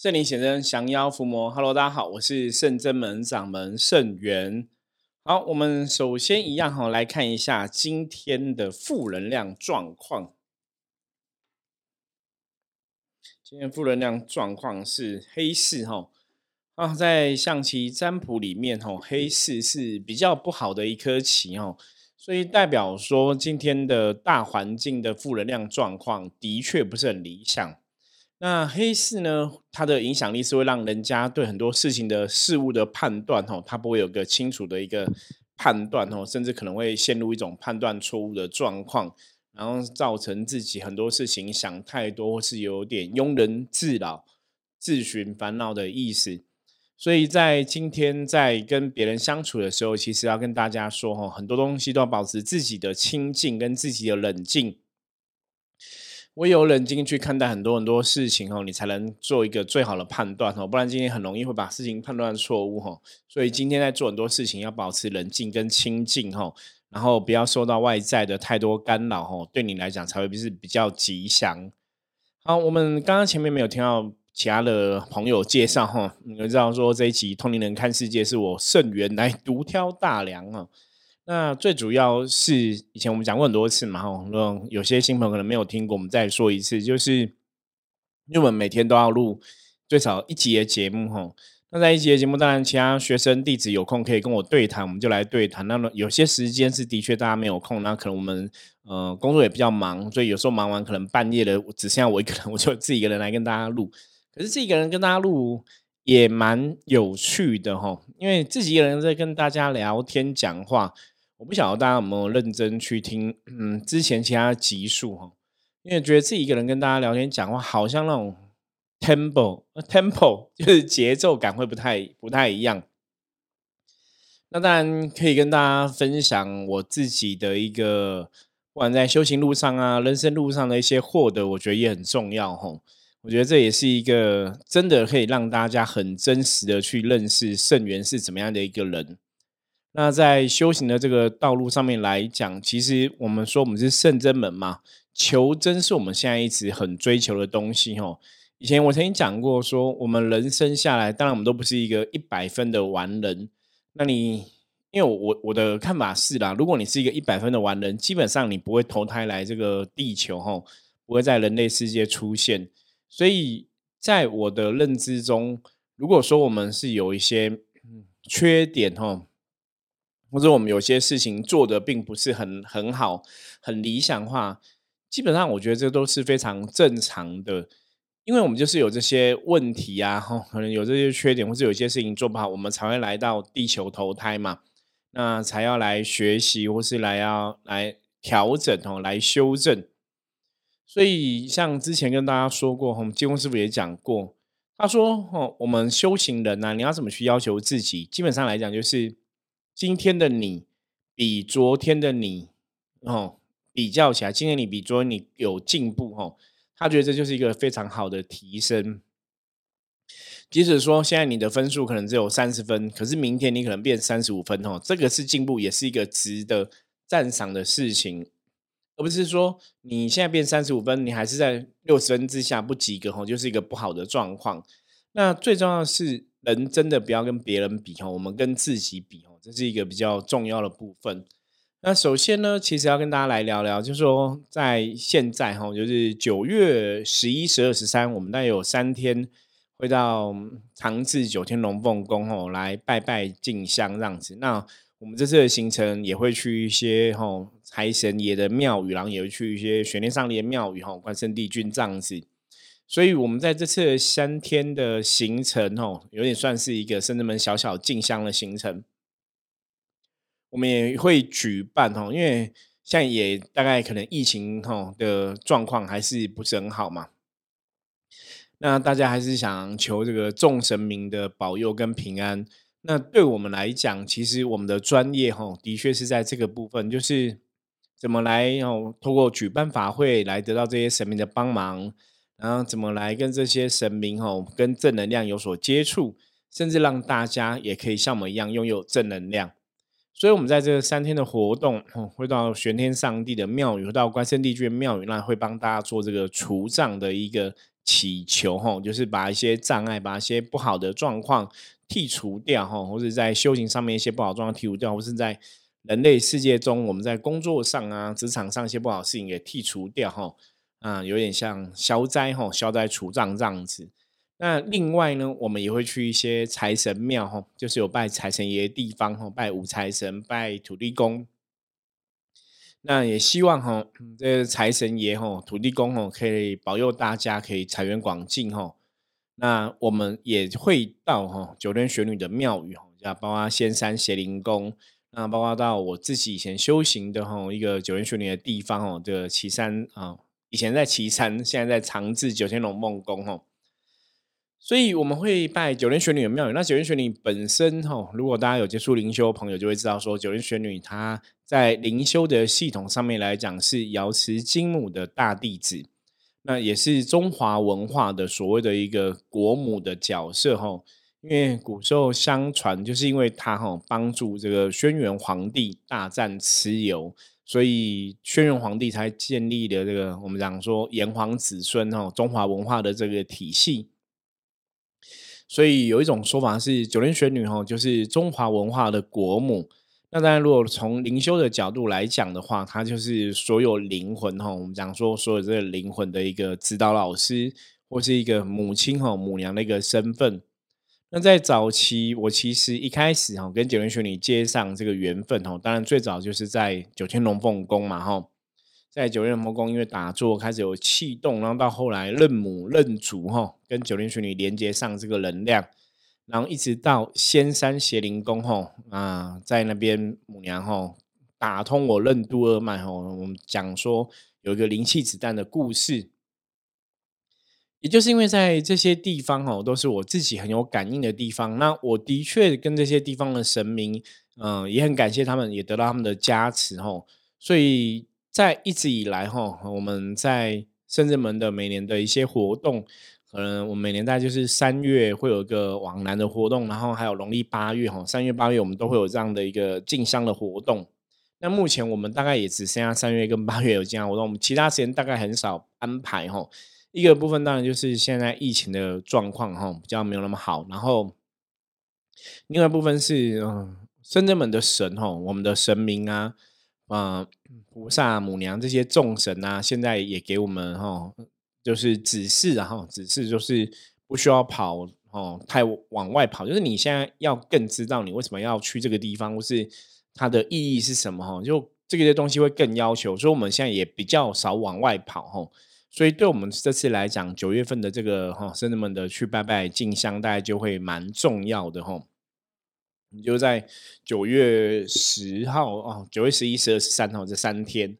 圣灵显真，降妖伏魔。Hello，大家好，我是圣真门掌门圣元。好，我们首先一样哈，来看一下今天的负能量状况。今天负能量状况是黑市哈啊，在象棋占卜里面哈，黑市是比较不好的一颗棋哦，所以代表说今天的大环境的负能量状况的确不是很理想。那黑市呢？它的影响力是会让人家对很多事情的事物的判断，吼，它不会有个清楚的一个判断，吼，甚至可能会陷入一种判断错误的状况，然后造成自己很多事情想太多，或是有点庸人自扰、自寻烦恼的意思。所以在今天在跟别人相处的时候，其实要跟大家说，吼，很多东西都要保持自己的清静跟自己的冷静。唯有冷静去看待很多很多事情哦，你才能做一个最好的判断哦，不然今天很容易会把事情判断错误哈。所以今天在做很多事情要保持冷静跟清静哈，然后不要受到外在的太多干扰哈，对你来讲才会是比较吉祥。好，我们刚刚前面没有听到其他的朋友介绍哈，你们知道说这一集《通灵人看世界》是我圣元来独挑大梁啊。那最主要是以前我们讲过很多次嘛，哈，有些新朋友可能没有听过，我们再说一次，就是因为我们每天都要录最少一集的节目，哈。那在一集的节目，当然其他学生弟子有空可以跟我对谈，我们就来对谈。那么有些时间是的确大家没有空，那可能我们呃工作也比较忙，所以有时候忙完可能半夜的只剩下我一个人，我就自己一个人来跟大家录。可是自己一个人跟大家录也蛮有趣的，哈，因为自己一个人在跟大家聊天讲话。我不晓得大家有没有认真去听，嗯，之前其他集数哈，因为觉得自己一个人跟大家聊天讲话，好像那种 tempo，tempo 就是节奏感会不太不太一样。那当然可以跟大家分享我自己的一个，不管在修行路上啊，人生路上的一些获得，我觉得也很重要哈。我觉得这也是一个真的可以让大家很真实的去认识圣元是怎么样的一个人。那在修行的这个道路上面来讲，其实我们说我们是圣真门嘛，求真是我们现在一直很追求的东西哦。以前我曾经讲过，说我们人生下来，当然我们都不是一个一百分的完人。那你，因为我我的看法是啦，如果你是一个一百分的完人，基本上你不会投胎来这个地球吼，不会在人类世界出现。所以在我的认知中，如果说我们是有一些缺点吼。或者我们有些事情做的并不是很很好、很理想化，基本上我觉得这都是非常正常的，因为我们就是有这些问题啊，哈，可能有这些缺点，或者有些事情做不好，我们才会来到地球投胎嘛，那才要来学习，或是来要来调整哦，来修正。所以像之前跟大家说过，我们金工师傅也讲过，他说哦，我们修行人呢，你要怎么去要求自己？基本上来讲，就是。今天的你比昨天的你哦比较起来，今天你比昨天你有进步哦，他觉得这就是一个非常好的提升。即使说现在你的分数可能只有三十分，可是明天你可能变三十五分哦，这个是进步，也是一个值得赞赏的事情，而不是说你现在变三十五分，你还是在六十分之下不及格哦，就是一个不好的状况。那最重要是，人真的不要跟别人比哦，我们跟自己比。这是一个比较重要的部分。那首先呢，其实要跟大家来聊聊，就是说在现在哈，就是九月十一、十二、十三，我们大概有三天会到长治九天龙凤宫哦，来拜拜进香这样子。那我们这次的行程也会去一些哈财神爷的庙宇，然后也会去一些玄天上帝的庙宇哈，关圣帝君这样子。所以，我们在这次三天的行程哦，有点算是一个甚至门小小进香的行程。我们也会举办哈，因为现在也大概可能疫情哈的状况还是不是很好嘛。那大家还是想求这个众神明的保佑跟平安。那对我们来讲，其实我们的专业哈，的确是在这个部分，就是怎么来哦，通过举办法会来得到这些神明的帮忙，然后怎么来跟这些神明哦，跟正能量有所接触，甚至让大家也可以像我们一样拥有正能量。所以，我们在这三天的活动，会到玄天上帝的庙宇，到关圣帝君庙宇，那会帮大家做这个除障的一个祈求吼，就是把一些障碍、把一些不好的状况剔除掉吼，或者在修行上面一些不好状况剔除掉，或是在人类世界中我们在工作上啊、职场上一些不好事情给剔除掉吼，啊，有点像消灾吼、消灾除障这样子。那另外呢，我们也会去一些财神庙哈，就是有拜财神爷的地方哈，拜五财神、拜土地公。那也希望哈，这财神爷哈、土地公哈，可以保佑大家可以财源广进哈。那我们也会到哈九天玄女的庙宇哈，叫包括仙山邪灵宫，那包括到我自己以前修行的哈一个九天玄女的地方哦，这个岐山啊，以前在岐山，现在在长治九天龙梦宫哈。所以我们会拜九天玄女的庙宇。那九天玄女本身哈，如果大家有接触灵修朋友，就会知道说，九天玄女她在灵修的系统上面来讲，是瑶池金母的大弟子，那也是中华文化的所谓的一个国母的角色哈。因为古时候相传，就是因为她哈帮助这个轩辕皇帝大战蚩尤，所以轩辕皇帝才建立了这个我们讲说炎黄子孙哈中华文化的这个体系。所以有一种说法是九天玄女哈，就是中华文化的国母。那当然，如果从灵修的角度来讲的话，它就是所有灵魂哈，我们讲说所有这个灵魂的一个指导老师，或是一个母亲哈母娘的一个身份。那在早期，我其实一开始哈跟九天玄女接上这个缘分哈，当然最早就是在九天龙凤宫嘛哈。在九天魔宫，因为打坐开始有气动，然后到后来认母认祖哈，跟九天玄女连接上这个能量，然后一直到仙山邪灵宫哈啊，在那边母娘哈打通我任督二脉哈，我们讲说有一个灵气子弹的故事，也就是因为在这些地方哈，都是我自己很有感应的地方，那我的确跟这些地方的神明，嗯，也很感谢他们，也得到他们的加持哈，所以。在一直以来哈，我们在深圳门的每年的一些活动，可能我们每年大概就是三月会有一个往南的活动，然后还有农历八月哈，三月八月我们都会有这样的一个进香的活动。那目前我们大概也只剩下三月跟八月有进香活动，我们其他时间大概很少安排哈。一个部分当然就是现在疫情的状况哈比较没有那么好，然后另外部分是嗯深圳门的神哈，我们的神明啊。啊，菩萨、母娘这些众神啊，现在也给我们哈，就是指示，然后指示就是不需要跑哦，太往外跑，就是你现在要更知道你为什么要去这个地方，或是它的意义是什么哈，就这些东西会更要求，所以我们现在也比较少往外跑哈，所以对我们这次来讲，九月份的这个哈，僧人们的去拜拜进香，大概就会蛮重要的哈。你就在九月十号哦，九月十一、十二、十三号这三天，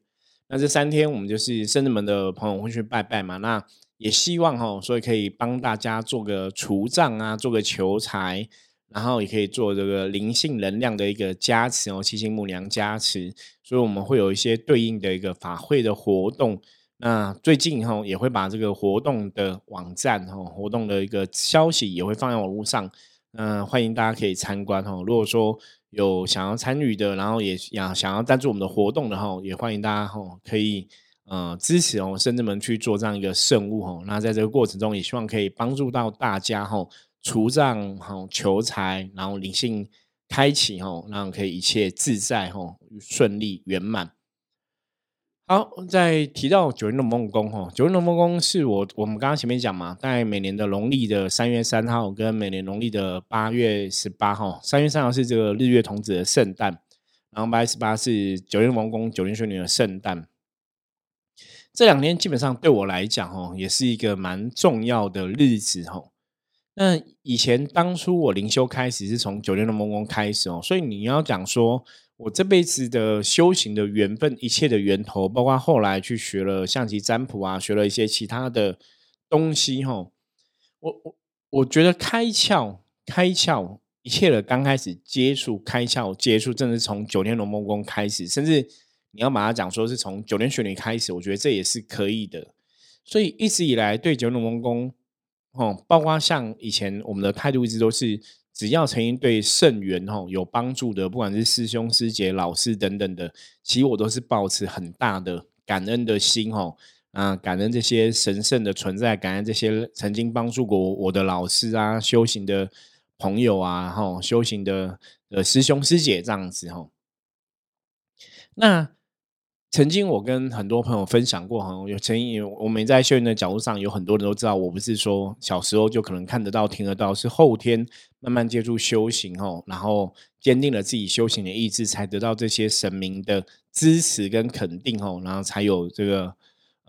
那这三天我们就是圣子门的朋友会去拜拜嘛。那也希望哈，所以可以帮大家做个除障啊，做个求财，然后也可以做这个灵性能量的一个加持哦，七星木娘加持。所以我们会有一些对应的一个法会的活动。那最近哈也会把这个活动的网站哈，活动的一个消息也会放在网络上。嗯，欢迎大家可以参观哈。如果说有想要参与的，然后也想想要赞助我们的活动的哈，也欢迎大家哈可以呃支持哦，甚至们去做这样一个圣物哈。那在这个过程中，也希望可以帮助到大家哈，除障哈，求财，然后灵性开启哈，让可以一切自在哈，顺利圆满。好，在提到九运龙凤宫哈，九运龙凤宫是我我们刚刚前面讲嘛，在每年的农历的三月三号跟每年农历的八月十八号，三月三号是这个日月童子的圣诞，然后八月十八是九运龙宫九运玄女的圣诞。这两天基本上对我来讲哦，也是一个蛮重要的日子哈。那以前当初我灵修开始是从九运龙凤宫开始哦，所以你要讲说。我这辈子的修行的缘分，一切的源头，包括后来去学了象棋占卜啊，学了一些其他的东西哈。我我我觉得开窍，开窍，一切的刚开始接触，开窍接触，正是从九天龙梦宫开始，甚至你要把它讲说是从九天玄女开始，我觉得这也是可以的。所以一直以来对九天龙梦宫，哦，包括像以前我们的态度一直都是。只要曾经对圣元吼有帮助的，不管是师兄师姐、老师等等的，其实我都是保持很大的感恩的心吼，啊，感恩这些神圣的存在，感恩这些曾经帮助过我的老师啊，修行的朋友啊，哈，修行的呃师兄师姐这样子吼。那曾经我跟很多朋友分享过，哈，有曾经我们在修行的角度上，有很多人都知道，我不是说小时候就可能看得到、听得到，是后天慢慢接触修行，哦，然后坚定了自己修行的意志，才得到这些神明的支持跟肯定，哦，然后才有这个，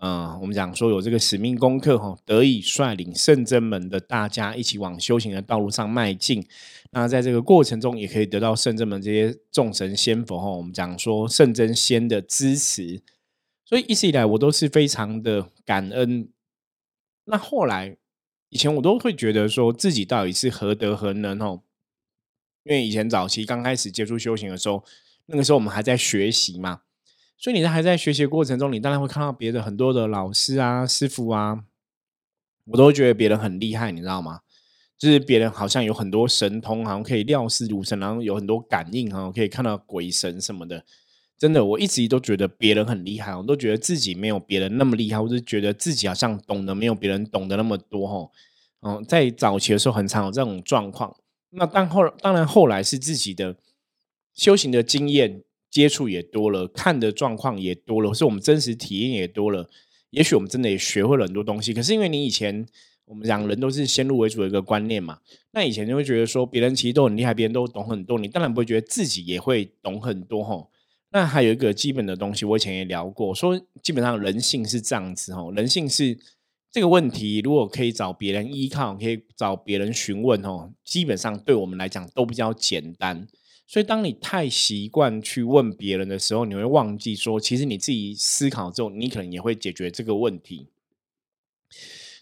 嗯，我们讲说有这个使命功课，哈，得以率领圣真门的大家一起往修行的道路上迈进。那在这个过程中，也可以得到圣真门这些众神仙佛哈，我们讲说圣真仙的支持，所以一直以来我都是非常的感恩。那后来以前我都会觉得说自己到底是何德何能哦，因为以前早期刚开始接触修行的时候，那个时候我们还在学习嘛，所以你在还在学习过程中，你当然会看到别的很多的老师啊、师傅啊，我都觉得别人很厉害，你知道吗？就是别人好像有很多神通，好像可以料事如神，然后有很多感应，哈，可以看到鬼神什么的。真的，我一直都觉得别人很厉害，我都觉得自己没有别人那么厉害，或者觉得自己好像懂得没有别人懂得那么多，哈。嗯，在早期的时候很常有这种状况。那但后当然后来是自己的修行的经验接触也多了，看的状况也多了，是我们真实体验也多了。也许我们真的也学会了很多东西。可是因为你以前。我们讲人都是先入为主的一个观念嘛，那以前就会觉得说别人其实都很厉害，别人都懂很多，你当然不会觉得自己也会懂很多吼。那还有一个基本的东西，我以前也聊过，说基本上人性是这样子吼，人性是这个问题，如果可以找别人依靠，可以找别人询问吼，基本上对我们来讲都比较简单。所以当你太习惯去问别人的时候，你会忘记说，其实你自己思考之后，你可能也会解决这个问题。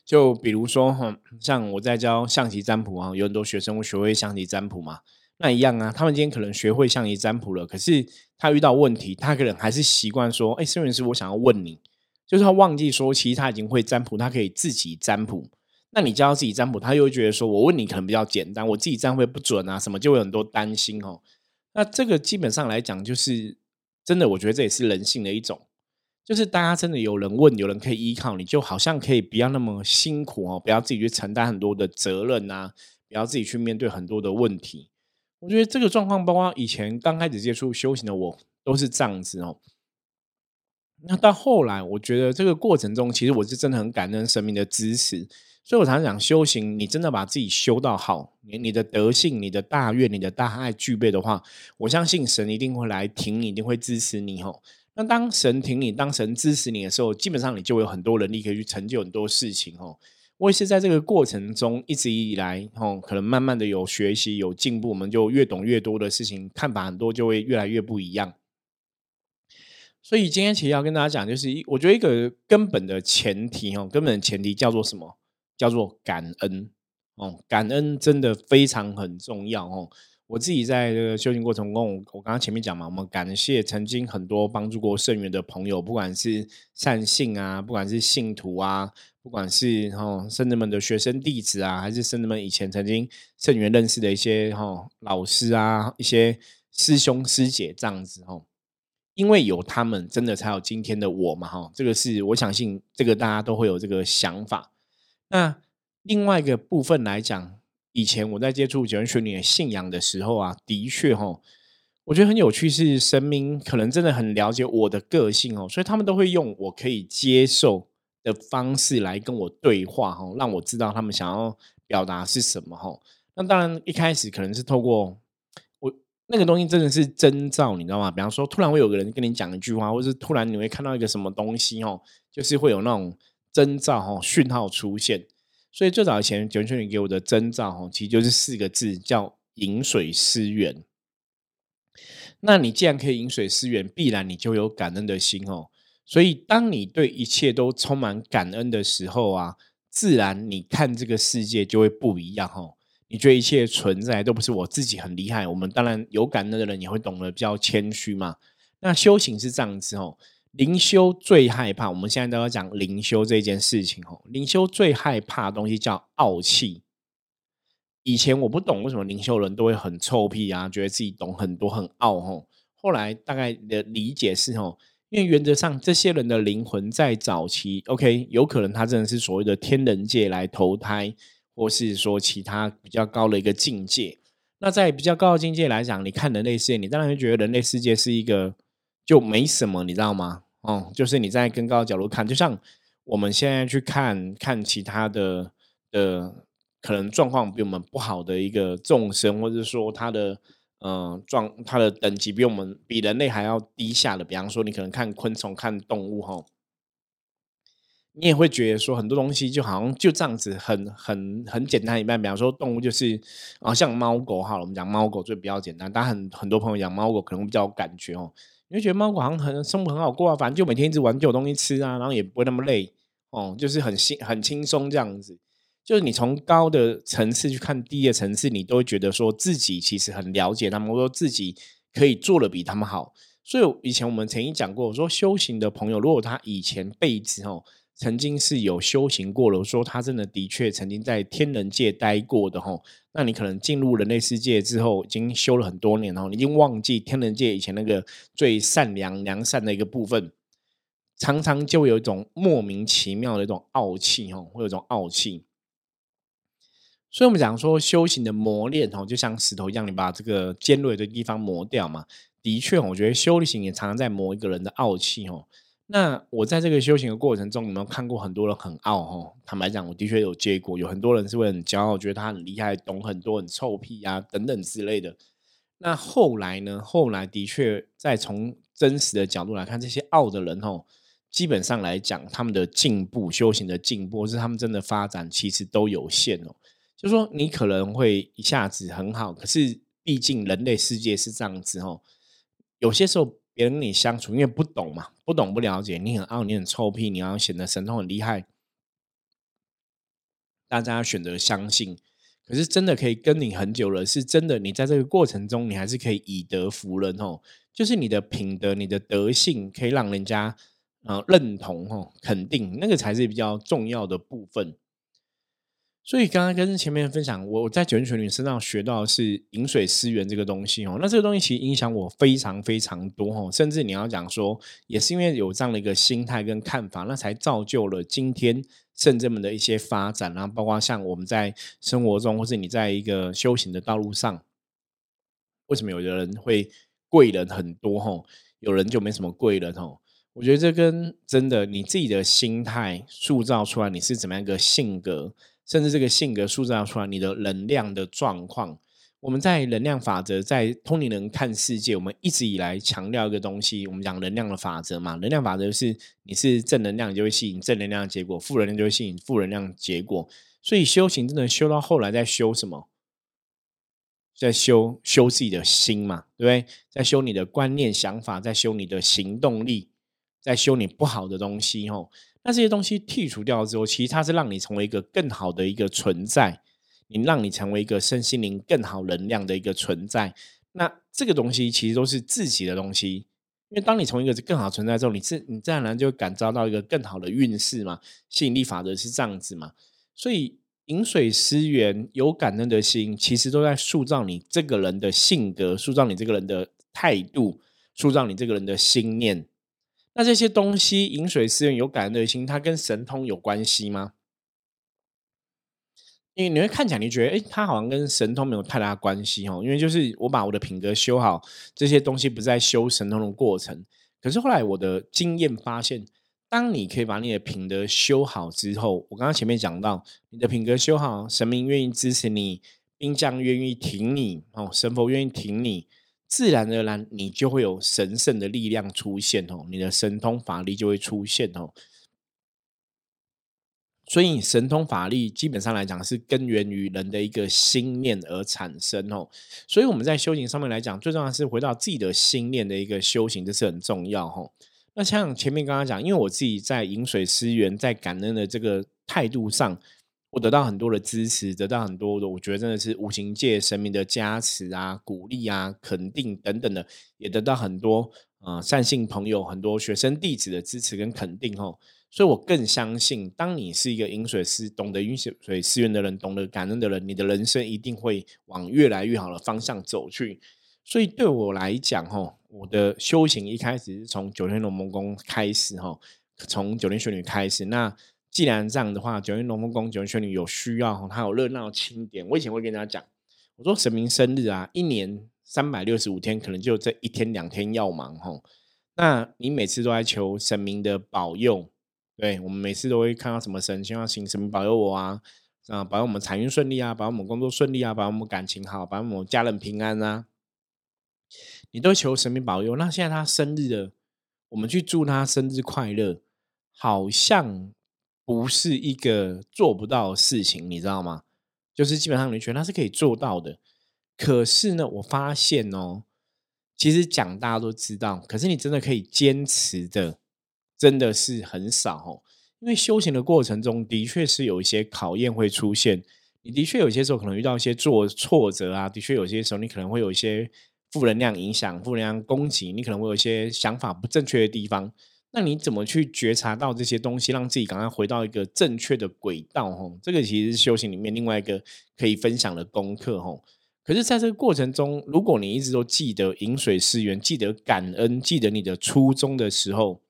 就比如说哈，像我在教象棋占卜啊，有很多学生会学会象棋占卜嘛，那一样啊，他们今天可能学会象棋占卜了，可是他遇到问题，他可能还是习惯说，哎，圣元师，我想要问你，就是他忘记说，其实他已经会占卜，他可以自己占卜。那你教自己占卜，他又会觉得说，我问你可能比较简单，我自己占会不准啊，什么就会很多担心哦。那这个基本上来讲，就是真的，我觉得这也是人性的一种。就是大家真的有人问，有人可以依靠，你就好像可以不要那么辛苦哦，不要自己去承担很多的责任啊，不要自己去面对很多的问题。我觉得这个状况，包括以前刚开始接触修行的我，都是这样子哦。那到后来，我觉得这个过程中，其实我是真的很感恩神明的支持。所以我常常讲，修行你真的把自己修到好，你你的德性、你的大愿、你的大爱具备的话，我相信神一定会来挺你，一定会支持你哦。那当神挺你，当神支持你的时候，基本上你就有很多能力可以去成就很多事情哦。我也是在这个过程中一直以来哦，可能慢慢的有学习有进步，我们就越懂越多的事情，看法很多就会越来越不一样。所以今天其实要跟大家讲，就是我觉得一个根本的前提哦，根本的前提叫做什么？叫做感恩哦，感恩真的非常很重要哦。我自己在这个修行过程中，我刚刚前面讲嘛，我们感谢曾经很多帮助过圣元的朋友，不管是善信啊，不管是信徒啊，不管是哈圣人们的学生弟子啊，还是圣人们以前曾经圣元认识的一些哈老师啊，一些师兄师姐这样子哦，因为有他们，真的才有今天的我嘛哈，这个是我相信，这个大家都会有这个想法。那另外一个部分来讲。以前我在接触九人玄女的信仰的时候啊，的确哈，我觉得很有趣，是神明可能真的很了解我的个性哦，所以他们都会用我可以接受的方式来跟我对话哈，让我知道他们想要表达是什么哈。那当然一开始可能是透过我那个东西真的是征兆，你知道吗？比方说突然会有个人跟你讲一句话，或是突然你会看到一个什么东西哦，就是会有那种征兆哈讯号出现。所以最早以前九泉女给我的征兆哈，其实就是四个字，叫饮水思源。那你既然可以饮水思源，必然你就有感恩的心哦。所以当你对一切都充满感恩的时候啊，自然你看这个世界就会不一样哦。你觉得一切存在都不是我自己很厉害，我们当然有感恩的人也会懂得比较谦虚嘛。那修行是这样子哦。灵修最害怕，我们现在都要讲灵修这件事情哦。灵修最害怕的东西叫傲气。以前我不懂为什么灵修人都会很臭屁啊，觉得自己懂很多很傲吼。后来大概的理解是吼，因为原则上这些人的灵魂在早期，OK，有可能他真的是所谓的天人界来投胎，或是说其他比较高的一个境界。那在比较高的境界来讲，你看人类世界，你当然会觉得人类世界是一个就没什么，你知道吗？哦，就是你在更高的角度看，就像我们现在去看看其他的的可能状况比我们不好的一个众生，或者说他的。嗯，状它的等级比我们比人类还要低下的，比方说你可能看昆虫、看动物哈，你也会觉得说很多东西就好像就这样子，很很很简单一般。比方说动物就是啊，像猫狗好了，我们讲猫狗就比较简单，但很很多朋友养猫狗可能比较有感觉哦，你会觉得猫狗好像很生活很好过啊，反正就每天一直玩就有东西吃啊，然后也不会那么累哦，就是很轻很轻松这样子。就是你从高的层次去看低的层次，你都会觉得说自己其实很了解他们，或者说自己可以做的比他们好。所以以前我们曾经讲过，我说修行的朋友，如果他以前辈子哦曾经是有修行过了，说他真的的确曾经在天人界待过的吼，那你可能进入人类世界之后，已经修了很多年哦，已经忘记天人界以前那个最善良良善的一个部分，常常就有一种莫名其妙的一种傲气哦，会有一种傲气。所以，我们讲说修行的磨练哦，就像石头一样，你把这个尖锐的地方磨掉嘛。的确，我觉得修行也常常在磨一个人的傲气哦。那我在这个修行的过程中，有没有看过很多人很傲哦？坦白讲，我的确有接过，有很多人是会很骄傲，觉得他很厉害，懂很多，很臭屁啊等等之类的。那后来呢？后来的确，在从真实的角度来看，这些傲的人哦，基本上来讲，他们的进步、修行的进步，是他们真的发展，其实都有限哦。就说你可能会一下子很好，可是毕竟人类世界是这样子哦。有些时候别人跟你相处，因为不懂嘛，不懂不了解，你很傲，你很臭屁，你要显得神通很厉害，大家选择相信。可是真的可以跟你很久了，是真的，你在这个过程中，你还是可以以德服人哦。就是你的品德、你的德性，可以让人家啊认同哦，肯定，那个才是比较重要的部分。所以刚刚跟前面分享，我在九泉玄女身上学到的是饮水思源这个东西哦。那这个东西其实影响我非常非常多哦。甚至你要讲说，也是因为有这样的一个心态跟看法，那才造就了今天圣者们的一些发展。然后包括像我们在生活中，或是你在一个修行的道路上，为什么有的人会贵人很多吼，有人就没什么贵人吼？我觉得这跟真的你自己的心态塑造出来，你是怎么样一个性格。甚至这个性格塑造出来，你的能量的状况。我们在能量法则，在通灵人看世界，我们一直以来强调一个东西，我们讲能量的法则嘛。能量法则是你是正能量，就会吸引正能量的结果；负能量就会吸引负能量结果。所以修行真的修到后来，在修什么？在修修自己的心嘛，对不对？在修你的观念、想法，在修你的行动力，在修你不好的东西，吼。那这些东西剔除掉之后，其实它是让你成为一个更好的一个存在，你让你成为一个身心灵更好能量的一个存在。那这个东西其实都是自己的东西，因为当你从一个更好存在之后，你自你自然而然就感召到一个更好的运势嘛。吸引力法则是这样子嘛。所以饮水思源，有感恩的心，其实都在塑造你这个人的性格，塑造你这个人的态度，塑造你这个人的心念。那这些东西，饮水思源有感恩的心，它跟神通有关系吗？因为你会看起来，你觉得，哎，它好像跟神通没有太大关系哦。因为就是我把我的品格修好，这些东西不在修神通的过程。可是后来我的经验发现，当你可以把你的品德修好之后，我刚刚前面讲到，你的品格修好，神明愿意支持你，兵将愿意挺你，哦，神佛愿意挺你。自然而然，你就会有神圣的力量出现哦，你的神通法力就会出现哦。所以，神通法力基本上来讲是根源于人的一个心念而产生哦。所以，我们在修行上面来讲，最重要是回到自己的心念的一个修行，这是很重要哦。那像前面刚刚讲，因为我自己在饮水思源，在感恩的这个态度上。我得到很多的支持，得到很多的，我觉得真的是无形界神明的加持啊、鼓励啊、肯定等等的，也得到很多呃善信朋友、很多学生弟子的支持跟肯定哦。所以我更相信，当你是一个饮水思、懂得饮水思源的人，懂得感恩的人，你的人生一定会往越来越好的方向走去。所以对我来讲，哈，我的修行一开始是从九天龙门宫开始哈，从九天玄女开始。那既然这样的话，九天龙凤宫九天仙女有需要，它有热闹清点。我以前会跟大家讲，我说神明生日啊，一年三百六十五天，可能就这一天两天要忙吼。那你每次都在求神明的保佑，对我们每次都会看到什么神，希望请神明保佑我啊，啊，保佑我们财运顺利啊，保佑我们工作顺利啊，保佑我们感情好，保佑我们家人平安啊。你都求神明保佑，那现在他生日了，我们去祝他生日快乐，好像不是一个做不到的事情，你知道吗？就是基本上你觉得它是可以做到的，可是呢，我发现哦，其实讲大家都知道，可是你真的可以坚持的，真的是很少。因为修行的过程中的确是有一些考验会出现，你的确有些时候可能遇到一些做挫折啊，的确有些时候你可能会有一些。负能量影响、负能量攻击，你可能会有一些想法不正确的地方。那你怎么去觉察到这些东西，让自己赶快回到一个正确的轨道？吼，这个其实是修行里面另外一个可以分享的功课。吼，可是在这个过程中，如果你一直都记得饮水思源、记得感恩、记得你的初衷的时候，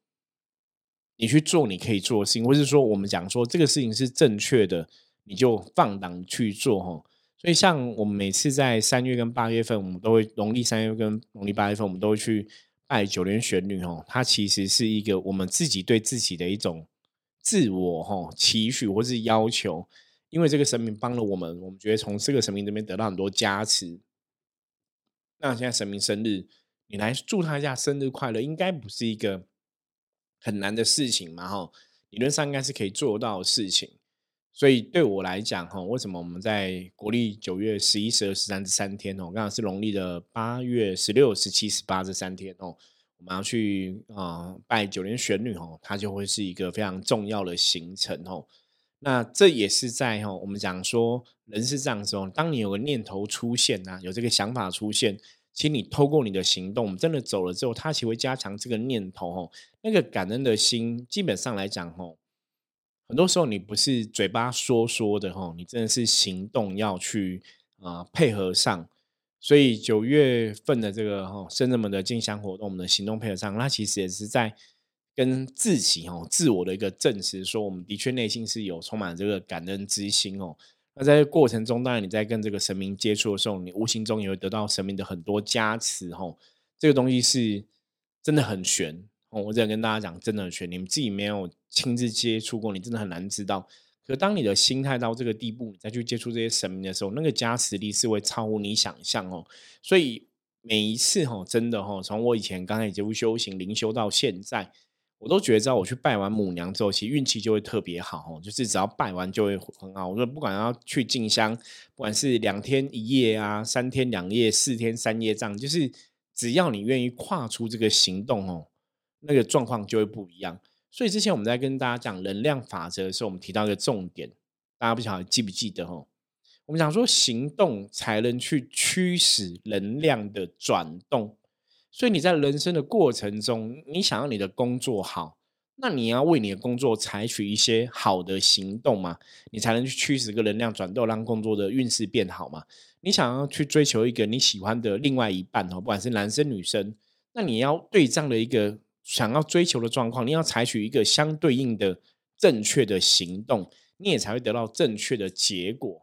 你去做你可以做的事情，或是说我们讲说这个事情是正确的，你就放胆去做。吼。所以，像我们每次在三月跟八月份，我们都会农历三月跟农历八月份，我们都会去爱九连旋律哦。它其实是一个我们自己对自己的一种自我哈期许或是要求，因为这个神明帮了我们，我们觉得从这个神明这边得到很多加持。那现在神明生日，你来祝他一下生日快乐，应该不是一个很难的事情嘛？哈，理论上应该是可以做到的事情。所以对我来讲，哈，为什么我们在国历九月十一、十二、十三这三天哦，刚好是农历的八月十六、十七、十八这三天哦，我们要去啊拜九莲玄女哦，它就会是一个非常重要的行程哦。那这也是在哈，我们讲说人是这样子哦，当你有个念头出现呐，有这个想法出现，其实你透过你的行动，我们真的走了之后，它其实会加强这个念头哦，那个感恩的心，基本上来讲哦。很多时候你不是嘴巴说说的哈，你真的是行动要去啊配合上。所以九月份的这个哈生日们的进香活动，我们的行动配合上，那其实也是在跟自己哦自我的一个证实，说我们的确内心是有充满这个感恩之心哦。那在过程中，当然你在跟这个神明接触的时候，你无形中也会得到神明的很多加持哈。这个东西是真的很玄。哦，我只想跟大家讲，真的很玄，你们自己没有亲自接触过，你真的很难知道。可当你的心态到这个地步，你再去接触这些神明的时候，那个加持力是会超乎你想象哦。所以每一次哈，真的哈，从我以前刚开始接触修行灵修到现在，我都觉得，只要我去拜完母娘之后，其实运气就会特别好哦。就是只要拜完就会很好。我说不管要去进香，不管是两天一夜啊，三天两夜，四天三夜这样，就是只要你愿意跨出这个行动哦。那个状况就会不一样，所以之前我们在跟大家讲能量法则的时候，我们提到一个重点，大家不晓得记不记得哦？我们讲说行动才能去驱使能量的转动，所以你在人生的过程中，你想要你的工作好，那你要为你的工作采取一些好的行动嘛，你才能去驱使个能量转动，让工作的运势变好嘛。你想要去追求一个你喜欢的另外一半哦，不管是男生女生，那你要对这样的一个。想要追求的状况，你要采取一个相对应的正确的行动，你也才会得到正确的结果。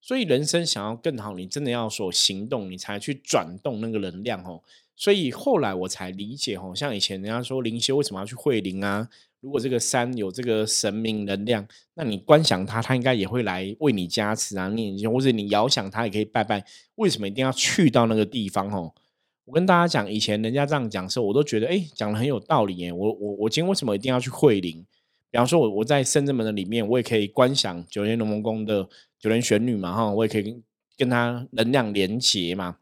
所以人生想要更好，你真的要说行动，你才去转动那个能量哦。所以后来我才理解哦，像以前人家说灵修为什么要去会灵啊？如果这个山有这个神明能量，那你观想它，它应该也会来为你加持啊，念经，或者你遥想它也可以拜拜。为什么一定要去到那个地方哦？我跟大家讲，以前人家这样讲的时候，我都觉得哎，讲的很有道理耶。我我我今天为什么一定要去会灵？比方说，我我在深圳门的里面，我也可以观想九天龙凤宫的九天玄女嘛，哈，我也可以跟跟他能量连结嘛，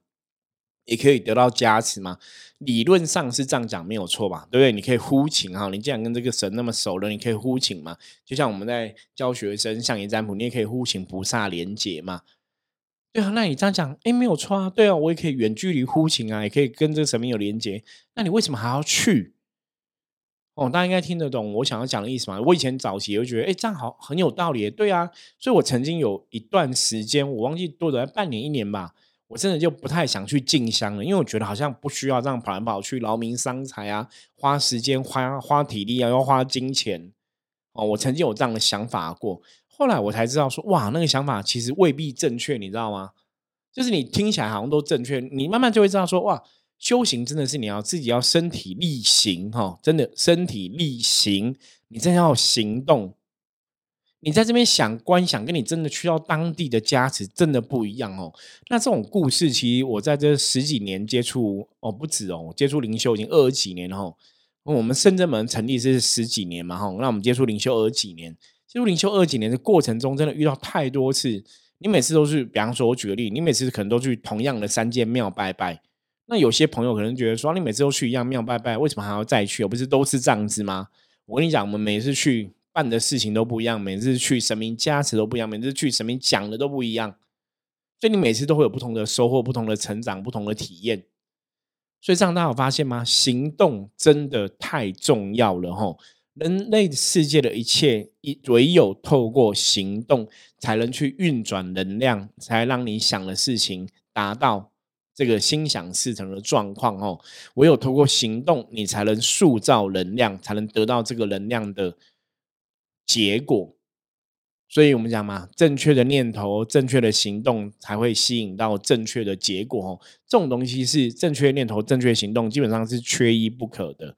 也可以得到加持嘛。理论上是这样讲没有错吧？对不对？你可以呼请哈，你既然跟这个神那么熟了，你可以呼请嘛。就像我们在教学生象爷占卜，你也可以呼请菩萨连结嘛。对啊，那你这样讲，哎，没有错啊。对啊，我也可以远距离呼请啊，也可以跟这个神明有连接。那你为什么还要去？哦，大家应该听得懂我想要讲的意思吗？我以前早期也会觉得，哎，这样好很有道理。对啊，所以我曾经有一段时间，我忘记多的半年、一年吧，我真的就不太想去进香了，因为我觉得好像不需要这样跑来跑去劳民伤财啊，花时间花花体力啊，要花金钱哦。我曾经有这样的想法过，后来我才知道说，哇，那个想法其实未必正确，你知道吗？就是你听起来好像都正确，你慢慢就会知道说，哇，修行真的是你要自己要身体力行哈，真的身体力行，你真要行动。你在这边想观想，跟你真的去到当地的加持，真的不一样哦。那这种故事，其实我在这十几年接触哦，不止哦，接触灵修已经二十几年了。我们深圳门成立是十几年嘛，哈，那我们接触灵修二十几年，接触灵修二几年的过程中，真的遇到太多次。你每次都是，比方说，我举个例，你每次可能都去同样的三间庙拜拜。那有些朋友可能觉得说，你每次都去一样庙拜拜，为什么还要再去？不是都是这样子吗？我跟你讲，我们每次去。办的事情都不一样，每次去神明加持都不一样，每次去神明讲的都不一样，所以你每次都会有不同的收获、不同的成长、不同的体验。所以这样大家有发现吗？行动真的太重要了吼！人类世界的一切，一唯有透过行动，才能去运转能量，才让你想的事情达到这个心想事成的状况哦。唯有透过行动，你才能塑造能量，才能得到这个能量的。结果，所以我们讲嘛，正确的念头、正确的行动才会吸引到正确的结果。哦，这种东西是正确念头、正确行动，基本上是缺一不可的。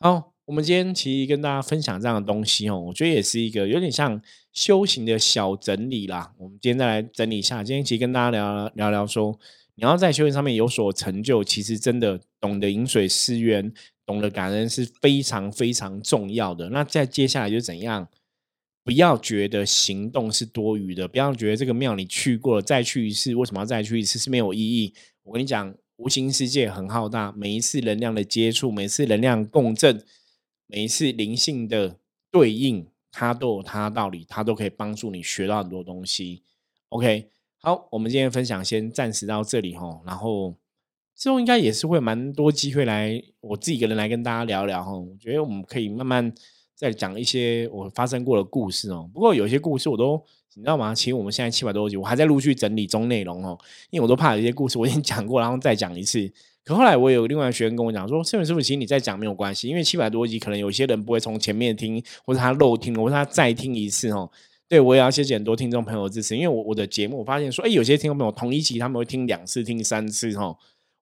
好，我们今天其实跟大家分享这样的东西哦，我觉得也是一个有点像修行的小整理啦。我们今天再来整理一下，今天其实跟大家聊聊聊说，你要在修行上面有所成就，其实真的懂得饮水思源。懂得感恩是非常非常重要的。那在接下来就怎样？不要觉得行动是多余的，不要觉得这个庙你去过了，再去一次，为什么要再去一次是没有意义。我跟你讲，无形世界很浩大，每一次能量的接触，每次能量共振，每一次灵性的对应，它都有它的道理，它都可以帮助你学到很多东西。OK，好，我们今天分享先暂时到这里哈，然后。之后应该也是会蛮多机会来，我自己一个人来跟大家聊聊哈。我觉得我们可以慢慢再讲一些我发生过的故事哦。不过有些故事我都你知道吗？其实我们现在七百多集，我还在陆续整理中内容哦。因为我都怕有些故事我已经讲过，然后再讲一次。可后来我有另外学员跟我讲说：“这本书其实你再讲没有关系，因为七百多集可能有些人不会从前面听，或者他漏听了，或者他再听一次哦。”对我也要谢谢很多听众朋友支持，因为我我的节目我发现说，哎，有些听众朋友同一集他们会听两次、听三次哈。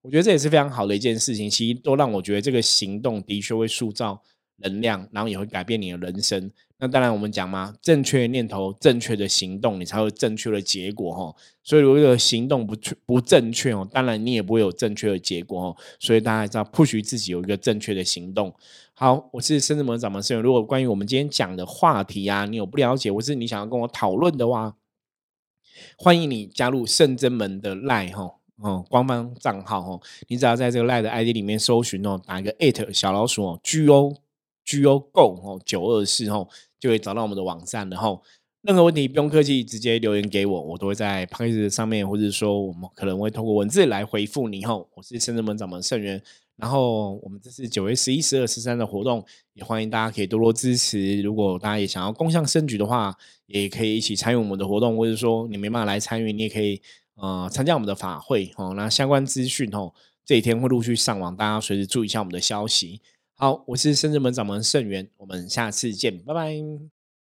我觉得这也是非常好的一件事情，其实都让我觉得这个行动的确会塑造能量，然后也会改变你的人生。那当然我们讲嘛，正确的念头、正确的行动，你才会正确的结果哈。所以如果行动不不正确哦，当然你也不会有正确的结果哦。所以大家知道，不许自己有一个正确的行动。好，我是深圳门掌门圣元。如果关于我们今天讲的话题啊，你有不了解，或是你想要跟我讨论的话，欢迎你加入圣真门的赖哈。哦，官方账号哦，你只要在这个赖的 ID 里面搜寻哦，打一个 at 小老鼠哦，G O G O Go 哦，九二四哦，就会找到我们的网站。然后任何问题不用客气，直接留言给我，我都会在 p a g e 上面，或者说我们可能会通过文字来回复你。吼，我是深圳门掌门盛元。然后我们这是九月十一、十二、十三的活动，也欢迎大家可以多多支持。如果大家也想要共向升举的话，也可以一起参与我们的活动，或者说你没办法来参与，你也可以。呃，参加我们的法会哦，那相关资讯哦，这几天会陆续上网，大家随时注意一下我们的消息。好，我是深圳门掌门盛元，我们下次见，拜拜。